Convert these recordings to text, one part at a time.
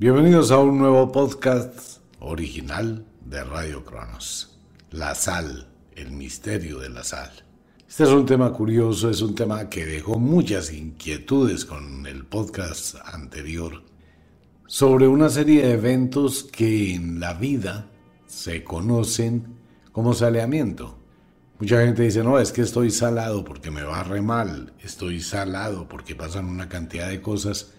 Bienvenidos a un nuevo podcast original de Radio Cronos. La sal, el misterio de la sal. Este es un tema curioso, es un tema que dejó muchas inquietudes con el podcast anterior sobre una serie de eventos que en la vida se conocen como saneamiento. Mucha gente dice, no, es que estoy salado porque me va re mal, estoy salado porque pasan una cantidad de cosas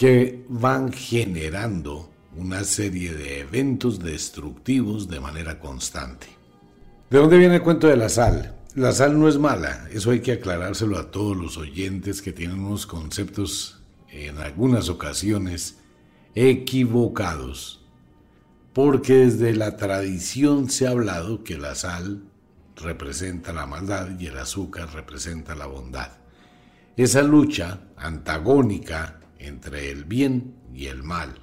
que van generando una serie de eventos destructivos de manera constante. ¿De dónde viene el cuento de la sal? La sal no es mala, eso hay que aclarárselo a todos los oyentes que tienen unos conceptos en algunas ocasiones equivocados porque desde la tradición se ha hablado que la sal representa la maldad y el azúcar representa la bondad. Esa lucha antagónica entre el bien y el mal.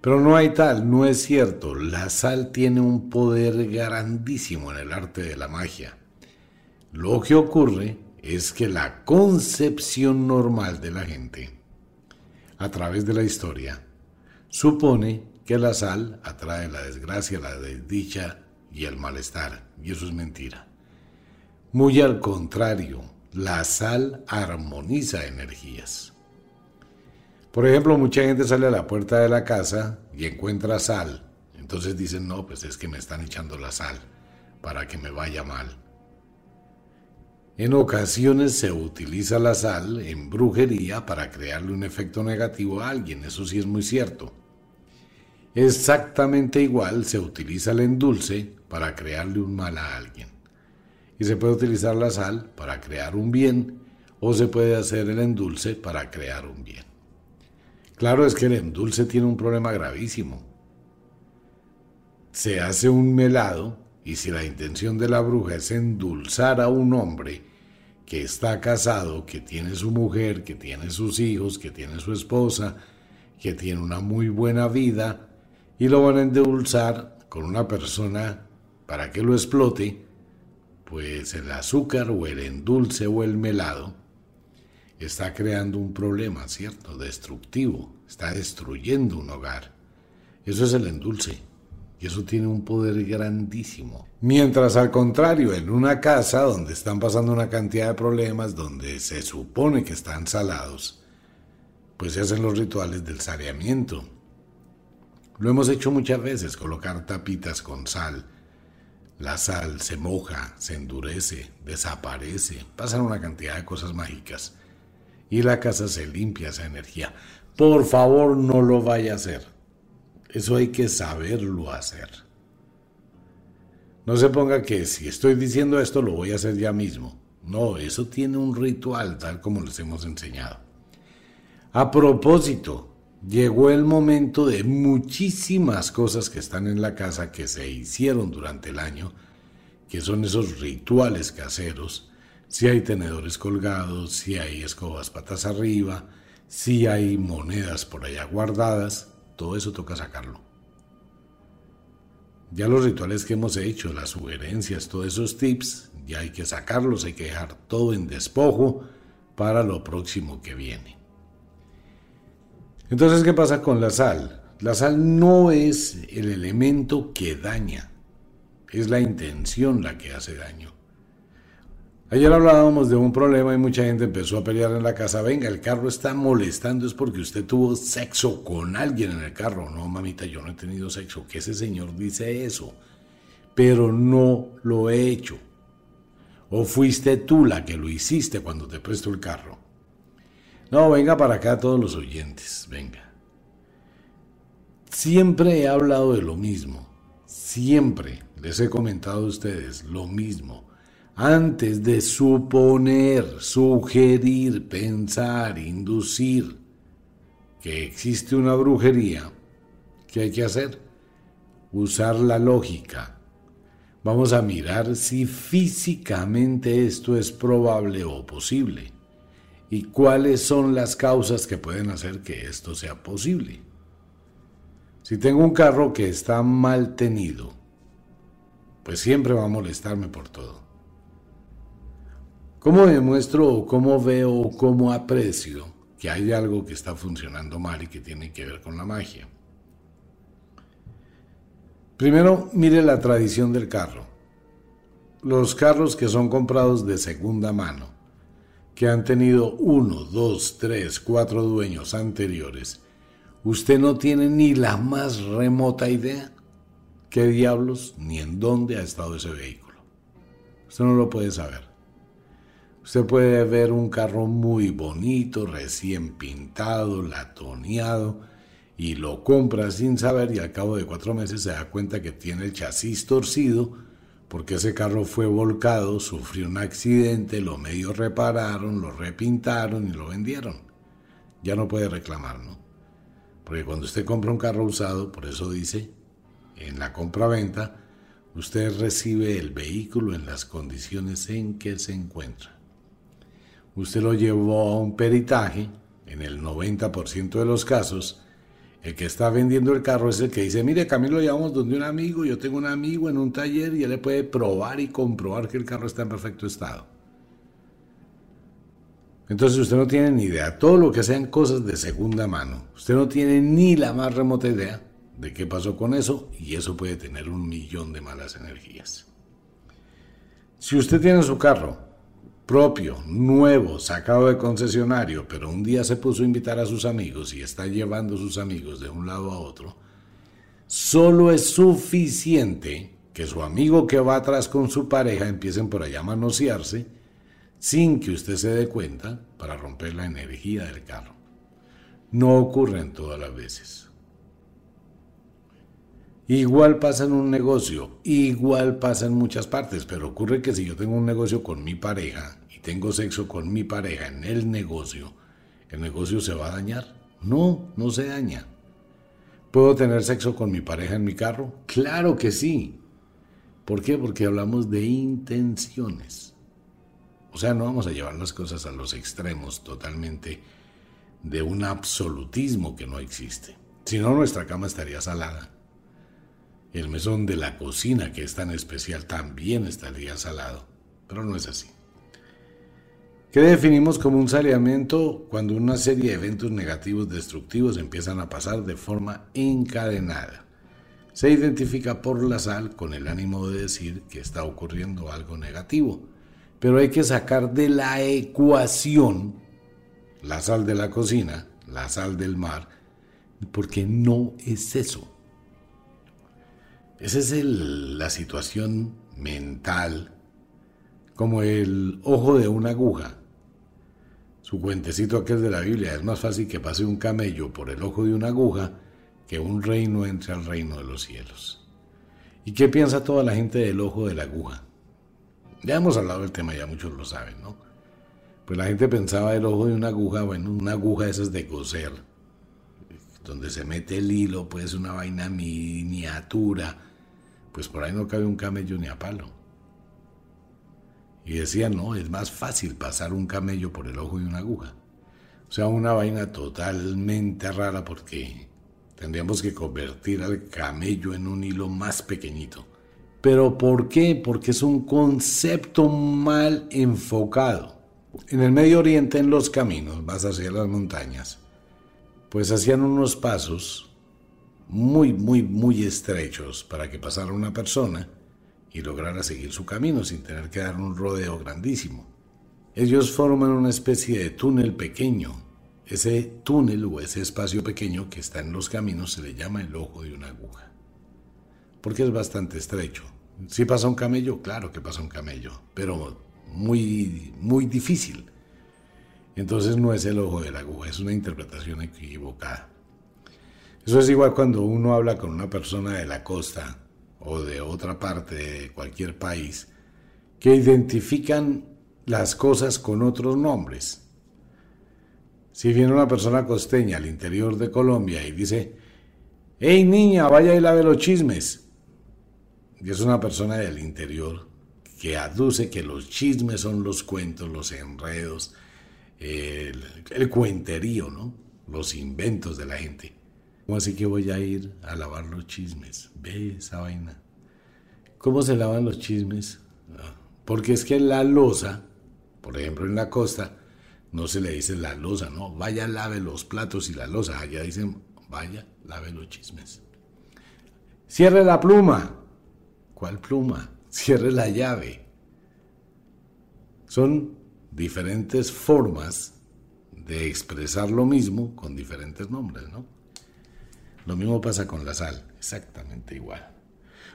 Pero no hay tal, no es cierto. La sal tiene un poder grandísimo en el arte de la magia. Lo que ocurre es que la concepción normal de la gente, a través de la historia, supone que la sal atrae la desgracia, la desdicha y el malestar, y eso es mentira. Muy al contrario, la sal armoniza energías. Por ejemplo, mucha gente sale a la puerta de la casa y encuentra sal. Entonces dicen, no, pues es que me están echando la sal para que me vaya mal. En ocasiones se utiliza la sal en brujería para crearle un efecto negativo a alguien, eso sí es muy cierto. Exactamente igual se utiliza el endulce para crearle un mal a alguien. Y se puede utilizar la sal para crear un bien o se puede hacer el endulce para crear un bien. Claro es que el endulce tiene un problema gravísimo. Se hace un melado y si la intención de la bruja es endulzar a un hombre que está casado, que tiene su mujer, que tiene sus hijos, que tiene su esposa, que tiene una muy buena vida, y lo van a endulzar con una persona para que lo explote, pues el azúcar o el endulce o el melado está creando un problema, ¿cierto? Destructivo, está destruyendo un hogar. Eso es el endulce. Y eso tiene un poder grandísimo. Mientras al contrario, en una casa donde están pasando una cantidad de problemas, donde se supone que están salados, pues se hacen los rituales del saneamiento, lo hemos hecho muchas veces, colocar tapitas con sal. La sal se moja, se endurece, desaparece, pasan una cantidad de cosas mágicas y la casa se limpia esa energía. Por favor, no lo vaya a hacer. Eso hay que saberlo hacer. No se ponga que si estoy diciendo esto lo voy a hacer ya mismo. No, eso tiene un ritual tal como les hemos enseñado. A propósito, llegó el momento de muchísimas cosas que están en la casa que se hicieron durante el año, que son esos rituales caseros, si hay tenedores colgados, si hay escobas patas arriba, si hay monedas por allá guardadas, todo eso toca sacarlo. Ya los rituales que hemos hecho, las sugerencias, todos esos tips, ya hay que sacarlos, hay que dejar todo en despojo para lo próximo que viene. Entonces, ¿qué pasa con la sal? La sal no es el elemento que daña, es la intención la que hace daño. Ayer hablábamos de un problema y mucha gente empezó a pelear en la casa. Venga, el carro está molestando, es porque usted tuvo sexo con alguien en el carro. No, mamita, yo no he tenido sexo. Que ese señor dice eso. Pero no lo he hecho. O fuiste tú la que lo hiciste cuando te presto el carro. No, venga para acá todos los oyentes, venga. Siempre he hablado de lo mismo, siempre les he comentado a ustedes lo mismo. Antes de suponer, sugerir, pensar, inducir que existe una brujería, ¿qué hay que hacer? Usar la lógica. Vamos a mirar si físicamente esto es probable o posible y cuáles son las causas que pueden hacer que esto sea posible. Si tengo un carro que está mal tenido, pues siempre va a molestarme por todo. ¿Cómo demuestro o cómo veo o cómo aprecio que hay algo que está funcionando mal y que tiene que ver con la magia. Primero, mire la tradición del carro. Los carros que son comprados de segunda mano, que han tenido uno, dos, tres, cuatro dueños anteriores, usted no tiene ni la más remota idea qué diablos ni en dónde ha estado ese vehículo. Usted no lo puede saber. Usted puede ver un carro muy bonito, recién pintado, latoneado, y lo compra sin saber y al cabo de cuatro meses se da cuenta que tiene el chasis torcido porque ese carro fue volcado, sufrió un accidente, lo medio repararon, lo repintaron y lo vendieron. Ya no puede reclamar, ¿no? Porque cuando usted compra un carro usado, por eso dice, en la compra-venta, usted recibe el vehículo en las condiciones en que se encuentra. Usted lo llevó a un peritaje, en el 90% de los casos, el que está vendiendo el carro es el que dice, mire, Camilo, lo llevamos donde un amigo, yo tengo un amigo en un taller y él le puede probar y comprobar que el carro está en perfecto estado. Entonces usted no tiene ni idea, todo lo que sean cosas de segunda mano, usted no tiene ni la más remota idea de qué pasó con eso y eso puede tener un millón de malas energías. Si usted tiene su carro propio, nuevo, sacado de concesionario, pero un día se puso a invitar a sus amigos y está llevando a sus amigos de un lado a otro, solo es suficiente que su amigo que va atrás con su pareja empiecen por allá a manosearse sin que usted se dé cuenta para romper la energía del carro. No ocurre en todas las veces. Igual pasa en un negocio, igual pasa en muchas partes, pero ocurre que si yo tengo un negocio con mi pareja y tengo sexo con mi pareja en el negocio, ¿el negocio se va a dañar? No, no se daña. ¿Puedo tener sexo con mi pareja en mi carro? Claro que sí. ¿Por qué? Porque hablamos de intenciones. O sea, no vamos a llevar las cosas a los extremos totalmente de un absolutismo que no existe. Si no, nuestra cama estaría salada. El mesón de la cocina, que es tan especial, también estaría salado, pero no es así. ¿Qué definimos como un saneamiento cuando una serie de eventos negativos destructivos empiezan a pasar de forma encadenada? Se identifica por la sal con el ánimo de decir que está ocurriendo algo negativo, pero hay que sacar de la ecuación la sal de la cocina, la sal del mar, porque no es eso. Esa es la situación mental, como el ojo de una aguja. Su cuentecito aquel de la Biblia, es más fácil que pase un camello por el ojo de una aguja que un reino entre al reino de los cielos. ¿Y qué piensa toda la gente del ojo de la aguja? Ya hemos hablado del tema, ya muchos lo saben, ¿no? Pues la gente pensaba del ojo de una aguja, bueno, una aguja esa es de coser, donde se mete el hilo, pues una vaina miniatura, pues por ahí no cabe un camello ni a palo. Y decía, no, es más fácil pasar un camello por el ojo de una aguja. O sea, una vaina totalmente rara porque tendríamos que convertir al camello en un hilo más pequeñito. ¿Pero por qué? Porque es un concepto mal enfocado. En el Medio Oriente, en los caminos, vas hacia las montañas, pues hacían unos pasos muy, muy, muy estrechos para que pasara una persona y lograra seguir su camino sin tener que dar un rodeo grandísimo. Ellos forman una especie de túnel pequeño. Ese túnel o ese espacio pequeño que está en los caminos se le llama el ojo de una aguja. Porque es bastante estrecho. Si pasa un camello, claro que pasa un camello, pero muy, muy difícil. Entonces no es el ojo de la aguja, es una interpretación equivocada. Eso es igual cuando uno habla con una persona de la costa o de otra parte de cualquier país que identifican las cosas con otros nombres. Si viene una persona costeña al interior de Colombia y dice, hey niña, vaya y lave los chismes. Y es una persona del interior que aduce que los chismes son los cuentos, los enredos, el, cuenterío, ¿no? Los inventos de la gente. ¿Cómo así que voy a ir a lavar los chismes? Ve esa vaina. ¿Cómo se lavan los chismes? Ah, porque es que la losa, por ejemplo en la costa, no se le dice la losa, no, vaya lave los platos y la losa, allá dicen vaya lave los chismes. Cierre la pluma. ¿Cuál pluma? Cierre la llave. Son diferentes formas de expresar lo mismo con diferentes nombres, ¿no? Lo mismo pasa con la sal, exactamente igual.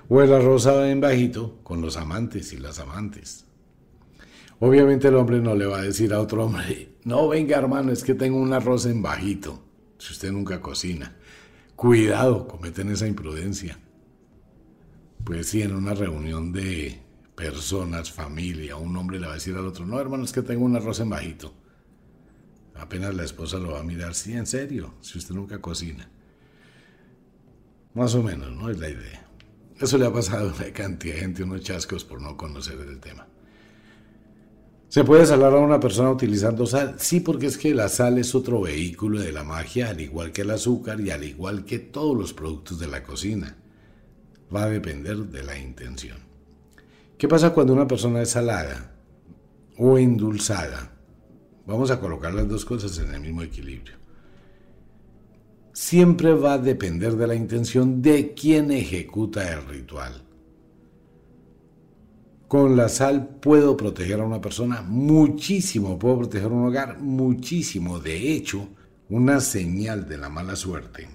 O el arroz en bajito con los amantes y las amantes. Obviamente el hombre no le va a decir a otro hombre, no venga hermano, es que tengo un arroz en bajito, si usted nunca cocina. Cuidado, cometen esa imprudencia. Pues sí, en una reunión de personas, familia, un hombre le va a decir al otro, no hermano, es que tengo un arroz en bajito. Apenas la esposa lo va a mirar, sí, en serio, si usted nunca cocina. Más o menos, ¿no? Es la idea. Eso le ha pasado a una cantidad de gente, unos chascos por no conocer el tema. ¿Se puede salar a una persona utilizando sal? Sí, porque es que la sal es otro vehículo de la magia, al igual que el azúcar y al igual que todos los productos de la cocina. Va a depender de la intención. ¿Qué pasa cuando una persona es salada o endulzada? Vamos a colocar las dos cosas en el mismo equilibrio. Siempre va a depender de la intención de quien ejecuta el ritual. Con la sal puedo proteger a una persona muchísimo, puedo proteger un hogar muchísimo. De hecho, una señal de la mala suerte,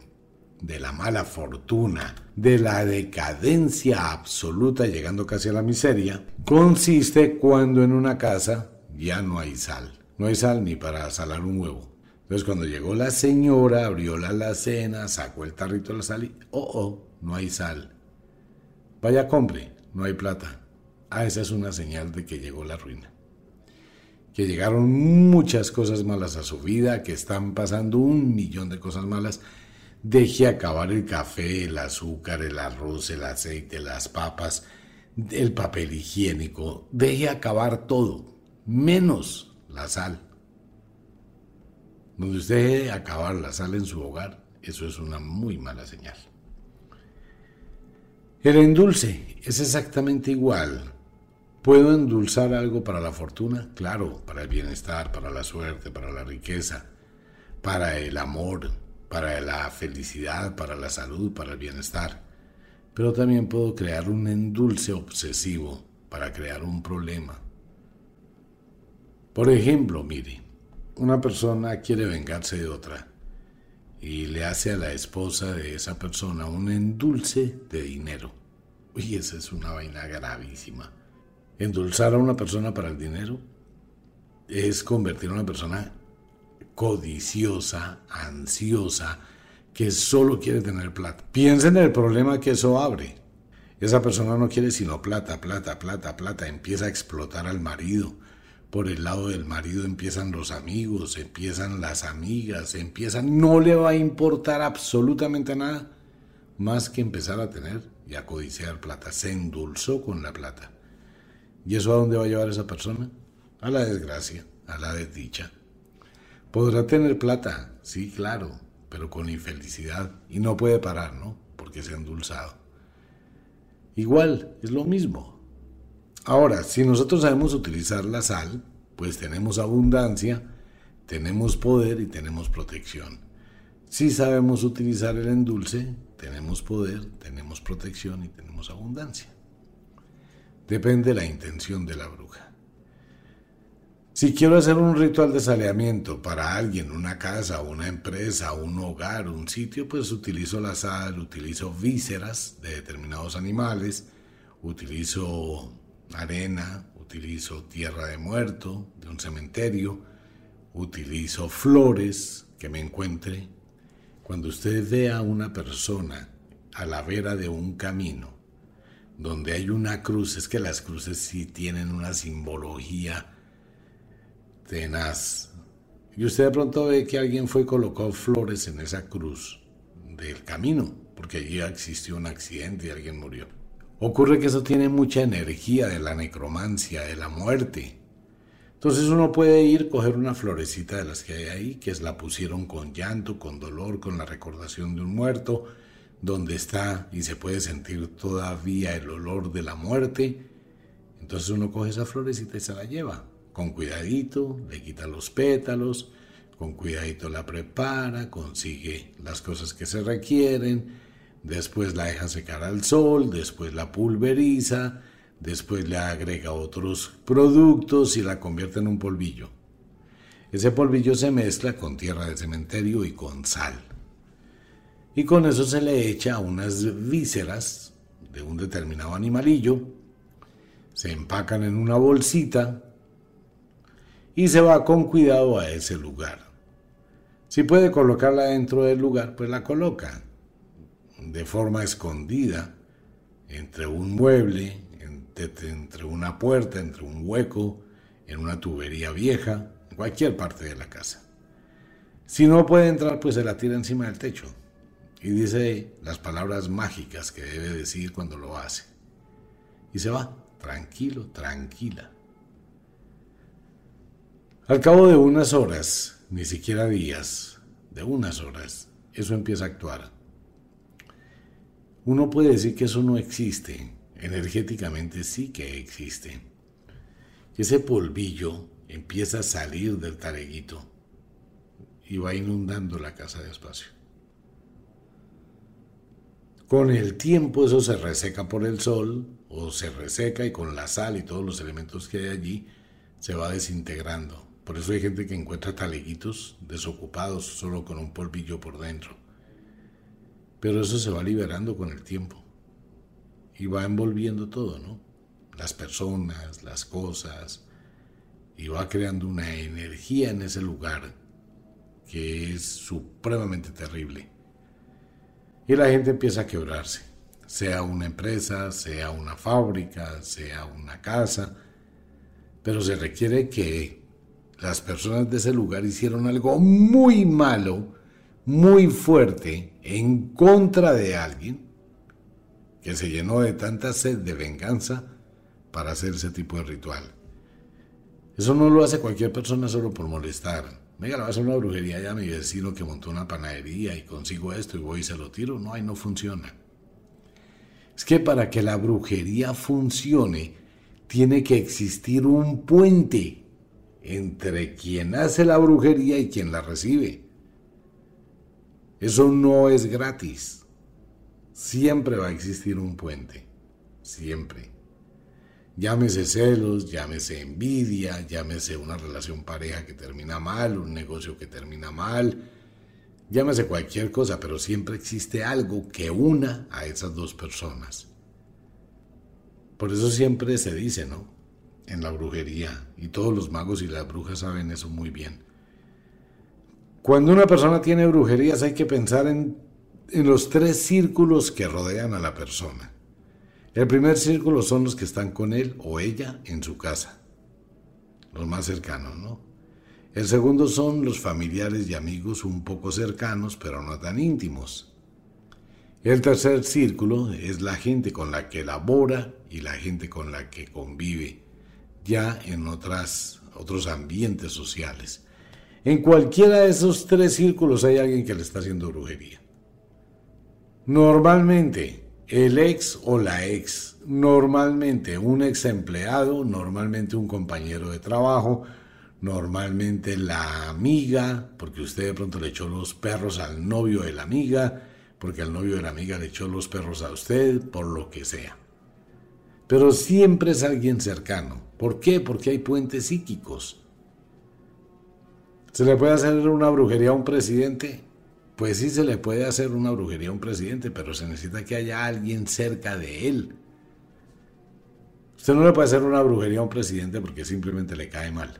de la mala fortuna, de la decadencia absoluta llegando casi a la miseria, consiste cuando en una casa ya no hay sal. No hay sal ni para salar un huevo. Entonces cuando llegó la señora, abrió la alacena, sacó el tarrito de la sal y, oh, oh, no hay sal. Vaya, compre, no hay plata. Ah, esa es una señal de que llegó la ruina. Que llegaron muchas cosas malas a su vida, que están pasando un millón de cosas malas. Deje acabar el café, el azúcar, el arroz, el aceite, las papas, el papel higiénico. Deje acabar todo, menos la sal. Donde usted deje acabar la sal en su hogar, eso es una muy mala señal. El endulce es exactamente igual. ¿Puedo endulzar algo para la fortuna? Claro, para el bienestar, para la suerte, para la riqueza, para el amor, para la felicidad, para la salud, para el bienestar. Pero también puedo crear un endulce obsesivo para crear un problema. Por ejemplo, mire, una persona quiere vengarse de otra y le hace a la esposa de esa persona un endulce de dinero. Uy, esa es una vaina gravísima. Endulzar a una persona para el dinero es convertir a una persona codiciosa, ansiosa, que solo quiere tener plata. Piensen en el problema que eso abre. Esa persona no quiere sino plata, plata, plata, plata. Empieza a explotar al marido. Por el lado del marido empiezan los amigos, empiezan las amigas, empiezan... No le va a importar absolutamente nada más que empezar a tener y a codiciar plata. Se endulzó con la plata. ¿Y eso a dónde va a llevar esa persona? A la desgracia, a la desdicha. Podrá tener plata, sí, claro, pero con infelicidad. Y no puede parar, ¿no? Porque se ha endulzado. Igual, es lo mismo. Ahora, si nosotros sabemos utilizar la sal, pues tenemos abundancia, tenemos poder y tenemos protección. Si sabemos utilizar el endulce, tenemos poder, tenemos protección y tenemos abundancia. Depende de la intención de la bruja. Si quiero hacer un ritual de saneamiento para alguien, una casa, una empresa, un hogar, un sitio, pues utilizo la sal, utilizo vísceras de determinados animales, utilizo arena, utilizo tierra de muerto de un cementerio, utilizo flores que me encuentre. Cuando usted vea a una persona a la vera de un camino donde hay una cruz, es que las cruces sí tienen una simbología tenaz. Y usted de pronto ve que alguien fue y colocó flores en esa cruz del camino, porque allí existió un accidente y alguien murió. Ocurre que eso tiene mucha energía de la necromancia, de la muerte. Entonces uno puede ir, coger una florecita de las que hay ahí, que la pusieron con llanto, con dolor, con la recordación de un muerto, donde está y se puede sentir todavía el olor de la muerte, entonces uno coge esa florecita y se la lleva. con cuidadito, le quita los pétalos, con cuidadito la prepara, consigue las cosas que se requieren, después la deja secar al sol, después la pulveriza, después le agrega otros productos y la convierte en un polvillo. Ese polvillo se mezcla con tierra de cementerio y con sal. Y con eso se le echa unas vísceras de un determinado animalillo, se empacan en una bolsita y se va con cuidado a ese lugar. Si puede colocarla dentro del lugar, pues la coloca de forma escondida entre un mueble, entre una puerta, entre un hueco, en una tubería vieja, en cualquier parte de la casa. Si no puede entrar, pues se la tira encima del techo y dice las palabras mágicas que debe decir cuando lo hace. Y se va, tranquilo, tranquila. Al cabo de unas horas, ni siquiera días, de unas horas, eso empieza a actuar. Uno puede decir que eso no existe, energéticamente sí que existe. Ese polvillo empieza a salir del tareguito y va inundando la casa de espacio. Con el tiempo eso se reseca por el sol o se reseca y con la sal y todos los elementos que hay allí se va desintegrando. Por eso hay gente que encuentra taleguitos desocupados solo con un polvillo por dentro. Pero eso se va liberando con el tiempo y va envolviendo todo, ¿no? Las personas, las cosas, y va creando una energía en ese lugar que es supremamente terrible. Y la gente empieza a quebrarse, sea una empresa, sea una fábrica, sea una casa, pero se requiere que las personas de ese lugar hicieron algo muy malo, muy fuerte, en contra de alguien, que se llenó de tanta sed de venganza para hacer ese tipo de ritual. Eso no lo hace cualquier persona solo por molestar. Venga, le a hacer una brujería ya a mi vecino que montó una panadería y consigo esto y voy y se lo tiro. No, ahí no funciona. Es que para que la brujería funcione, tiene que existir un puente entre quien hace la brujería y quien la recibe. Eso no es gratis. Siempre va a existir un puente. Siempre. Llámese celos, llámese envidia, llámese una relación pareja que termina mal, un negocio que termina mal, llámese cualquier cosa, pero siempre existe algo que una a esas dos personas. Por eso siempre se dice, ¿no? en la brujería y todos los magos y las brujas saben eso muy bien. Cuando una persona tiene brujerías hay que pensar en, los tres círculos que rodean a la persona. El primer círculo son los que están con él o ella en su casa, los más cercanos, ¿no? El segundo son los familiares y amigos un poco cercanos, pero no tan íntimos. El tercer círculo es la gente con la que labora y la gente con la que convive ya en otras, otros ambientes sociales. En cualquiera de esos tres círculos hay alguien que le está haciendo brujería. Normalmente, el ex o la ex, normalmente un ex empleado, normalmente un compañero de trabajo, normalmente la amiga, porque usted de pronto le echó los perros al novio de la amiga, porque el novio de la amiga le echó los perros a usted, por lo que sea. Pero siempre es alguien cercano. ¿Por qué? Porque hay puentes psíquicos. ¿Se le puede hacer una brujería a un presidente? Pues sí se le puede hacer una brujería a un presidente, pero se necesita que haya alguien cerca de él. Usted no le puede hacer una brujería a un presidente porque simplemente le cae mal.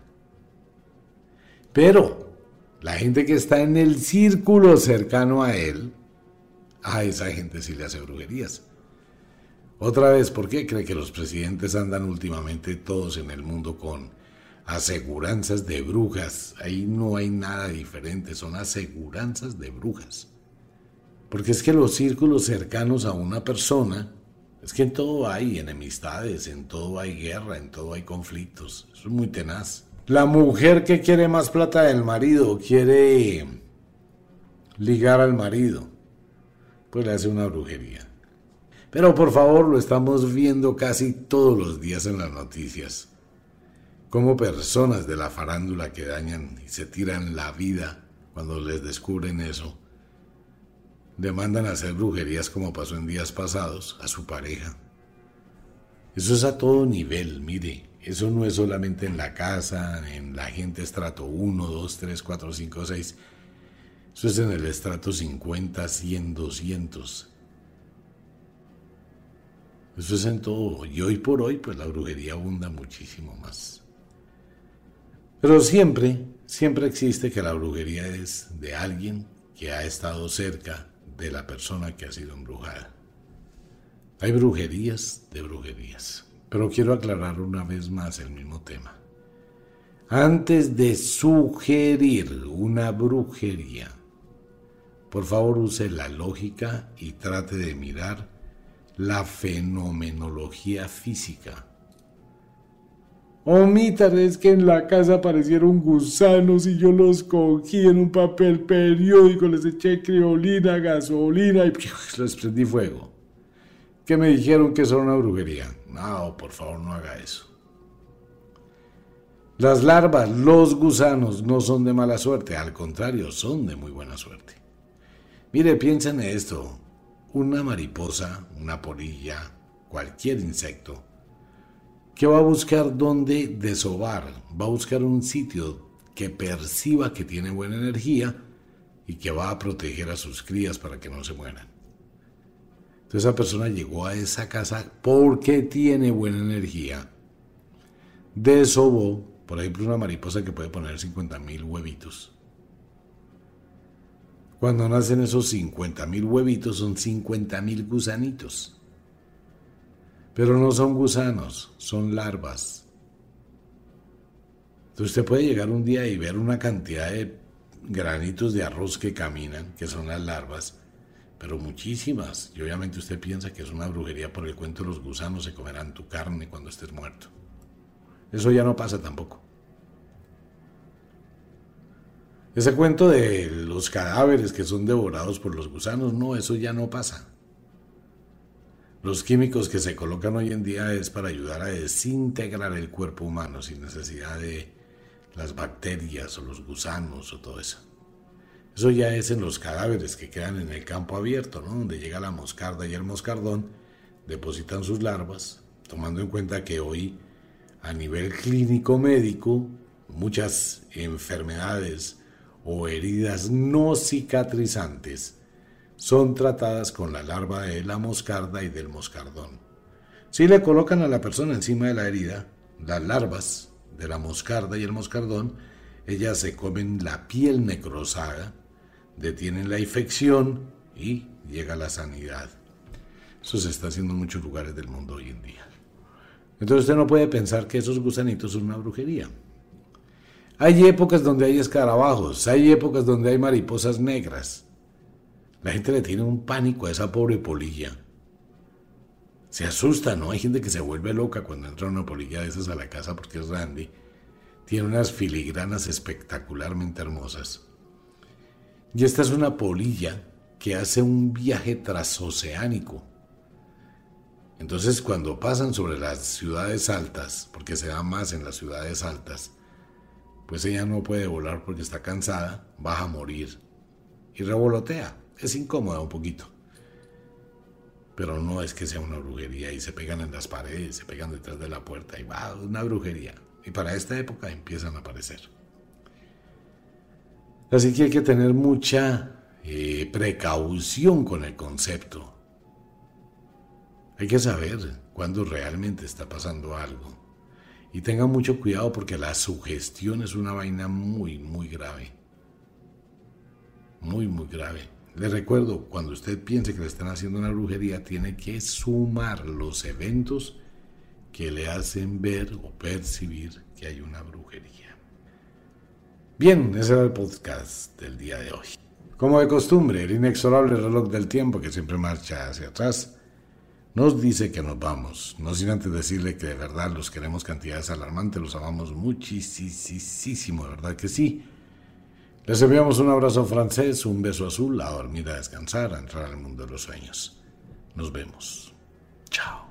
Pero la gente que está en el círculo cercano a él, a esa gente sí le hace brujerías. Otra vez, ¿por qué cree que los presidentes andan últimamente todos en el mundo con aseguranzas de brujas? Ahí no hay nada diferente, son aseguranzas de brujas. Porque es que los círculos cercanos a una persona, es que en todo hay enemistades, en todo hay guerra, en todo hay conflictos. Es muy tenaz. La mujer que quiere más plata del marido, quiere ligar al marido, pues le hace una brujería. Pero por favor, lo estamos viendo casi todos los días en las noticias. Como personas de la farándula que dañan y se tiran la vida cuando les descubren eso, le mandan a hacer brujerías como pasó en días pasados a su pareja. Eso es a todo nivel, mire, eso no es solamente en la casa, en la gente estrato 1, 2, 3, 4, 5, 6. Eso es en el estrato 50, 100, 200. Eso es en todo. Y hoy por hoy, pues la brujería abunda muchísimo más. Pero siempre, siempre existe que la brujería es de alguien que ha estado cerca de la persona que ha sido embrujada. Hay brujerías de brujerías, pero quiero aclarar una vez más el mismo tema. Antes de sugerir una brujería, por favor use la lógica y trate de mirar la fenomenología física Omítar es que en la casa aparecieron gusanos y yo los cogí en un papel periódico, les eché criolina, gasolina y les prendí fuego. Que me dijeron que eso era una brujería. No, por favor, no haga eso. Las larvas, los gusanos, no son de mala suerte, al contrario, son de muy buena suerte. Mire, piensen en esto. Una mariposa, una polilla, cualquier insecto, que va a buscar dónde desovar, va a buscar un sitio que perciba que tiene buena energía y que va a proteger a sus crías para que no se mueran. Entonces esa persona llegó a esa casa porque tiene buena energía. Desobó, por ejemplo, una mariposa que puede poner 50 mil huevitos. Cuando nacen esos 50 mil huevitos son 50 mil gusanitos. Pero no son gusanos, son larvas. Entonces usted puede llegar un día y ver una cantidad de granitos de arroz que caminan, que son las larvas, pero muchísimas. Y obviamente usted piensa que es una brujería por el cuento de los gusanos se comerán tu carne cuando estés muerto. Eso ya no pasa tampoco. Ese cuento de los cadáveres que son devorados por los gusanos, no, eso ya no pasa. Los químicos que se colocan hoy en día es para ayudar a desintegrar el cuerpo humano sin necesidad de las bacterias o los gusanos o todo eso. Eso ya es en los cadáveres que quedan en el campo abierto, ¿no? donde llega la moscarda y el moscardón, depositan sus larvas, tomando en cuenta que hoy a nivel clínico médico muchas enfermedades o heridas no cicatrizantes son tratadas con la larva de la moscarda y del moscardón. Si le colocan a la persona encima de la herida, las larvas de la moscarda y el moscardón, ellas se comen la piel necrosada, detienen la infección y llega la sanidad. Eso se está haciendo en muchos lugares del mundo hoy en día. Entonces usted no puede pensar que esos gusanitos son una brujería. Hay épocas donde hay escarabajos, hay épocas donde hay mariposas negras, la gente le tiene un pánico a esa pobre polilla. Se asusta, ¿no? Hay gente que se vuelve loca cuando entra una polilla de esas a la casa porque es Randy. Tiene unas filigranas espectacularmente hermosas. Y esta es una polilla que hace un viaje transoceánico. Entonces cuando pasan sobre las ciudades altas, porque se da más en las ciudades altas, pues ella no puede volar porque está cansada, va a morir y revolotea es incómoda un poquito. Pero no es que sea una brujería y se pegan en las paredes, se pegan detrás de la puerta y va, una brujería. Y para esta época empiezan a aparecer. Así que hay que tener mucha eh, precaución con el concepto. Hay que saber cuándo realmente está pasando algo. Y tengan mucho cuidado porque la sugestión es una vaina muy, muy grave. Muy, muy grave. Le recuerdo, cuando usted piense que le están haciendo una brujería, tiene que sumar los eventos que le hacen ver o percibir que hay una brujería. Bien, ese era el podcast del día de hoy. Como de costumbre, el inexorable reloj del tiempo que siempre marcha hacia atrás nos dice que nos vamos. No sin antes decirle que de verdad los queremos cantidades alarmantes, los amamos muchísimo, verdad que sí. Les enviamos un abrazo francés, un beso azul, a dormir, a descansar, a entrar al mundo de los sueños. Nos vemos. Chao.